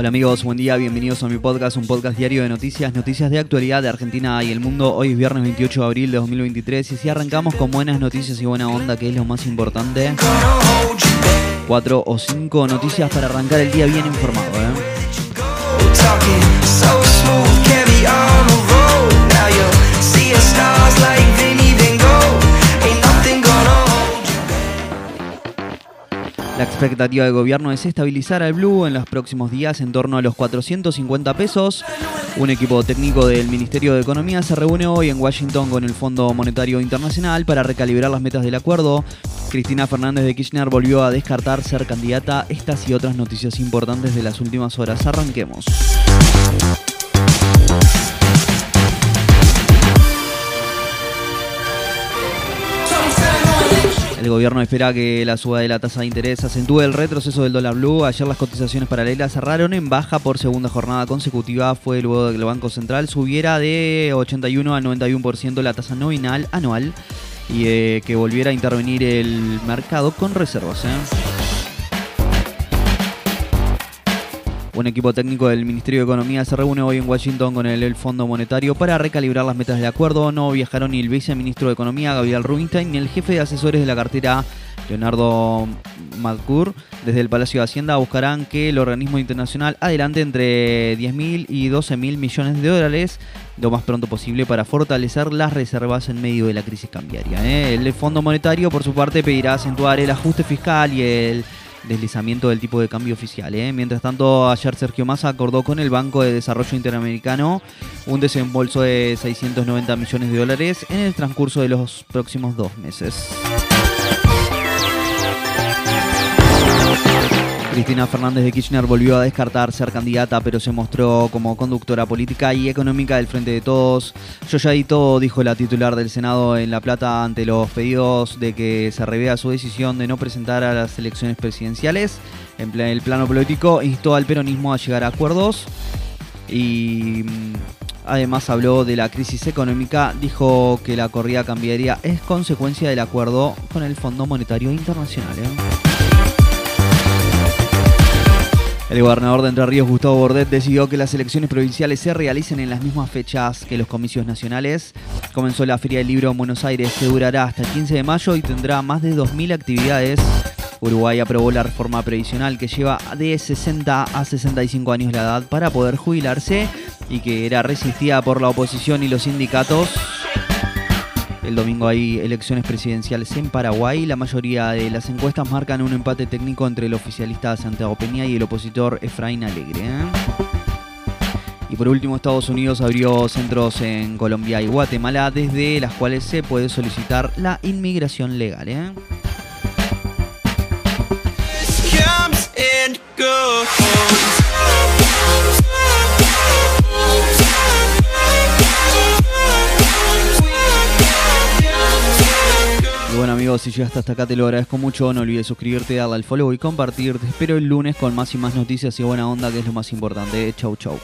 Hola amigos, buen día, bienvenidos a mi podcast, un podcast diario de noticias, noticias de actualidad de Argentina y el mundo. Hoy es viernes 28 de abril de 2023 y si arrancamos con buenas noticias y buena onda, que es lo más importante. Cuatro o cinco noticias para arrancar el día bien informado. ¿eh? Expectativa del gobierno es estabilizar al Blue en los próximos días en torno a los 450 pesos. Un equipo técnico del Ministerio de Economía se reúne hoy en Washington con el Fondo Monetario Internacional para recalibrar las metas del acuerdo. Cristina Fernández de Kirchner volvió a descartar ser candidata. Estas y otras noticias importantes de las últimas horas. Arranquemos. El gobierno espera que la suba de la tasa de interés acentúe el retroceso del dólar blue. Ayer las cotizaciones paralelas cerraron en baja por segunda jornada consecutiva. Fue luego de que el Banco Central subiera de 81 al 91% la tasa nominal anual y eh, que volviera a intervenir el mercado con reservas. ¿eh? Un equipo técnico del Ministerio de Economía se reúne hoy en Washington con el, Fondo Monetario para recalibrar las metas del acuerdo. No viajaron ni el viceministro de Economía, Gabriel Rubinstein, ni el jefe de asesores de la cartera, Leonardo Madcour. Desde el Palacio de Hacienda buscarán que el organismo internacional adelante entre 10.000 y 12.000 millones de dólares lo más pronto posible para fortalecer las reservas en medio de la crisis cambiaria. ¿eh? El Fondo Monetario, por su parte, pedirá acentuar el ajuste fiscal y el deslizamiento del tipo de cambio oficial. ¿eh? Mientras tanto, ayer Sergio Massa acordó con el Banco de Desarrollo Interamericano un desembolso de 690 millones de dólares en el transcurso de los próximos dos meses. Cristina Fernández de Kirchner volvió a descartar ser candidata, pero se mostró como conductora política y económica del Frente de Todos. Yo ya di todo, dijo la titular del Senado en La Plata ante los pedidos de que se revea su decisión de no presentar a las elecciones presidenciales. En el plano político instó al peronismo a llegar a acuerdos y mm, además habló de la crisis económica, dijo que la corrida cambiaría es consecuencia del acuerdo con el Fondo Monetario Internacional. ¿eh? El gobernador de Entre Ríos, Gustavo Bordet, decidió que las elecciones provinciales se realicen en las mismas fechas que los comicios nacionales. Comenzó la Feria del Libro en Buenos Aires, que durará hasta el 15 de mayo y tendrá más de 2.000 actividades. Uruguay aprobó la reforma previsional que lleva de 60 a 65 años la edad para poder jubilarse y que era resistida por la oposición y los sindicatos. El domingo hay elecciones presidenciales en Paraguay. La mayoría de las encuestas marcan un empate técnico entre el oficialista Santiago Peña y el opositor Efraín Alegre. ¿eh? Y por último, Estados Unidos abrió centros en Colombia y Guatemala, desde las cuales se puede solicitar la inmigración legal. ¿eh? Si llegaste hasta acá te lo agradezco mucho. No olvides suscribirte, darle al follow y compartir. Te espero el lunes con más y más noticias y buena onda, que es lo más importante. Chau, chau.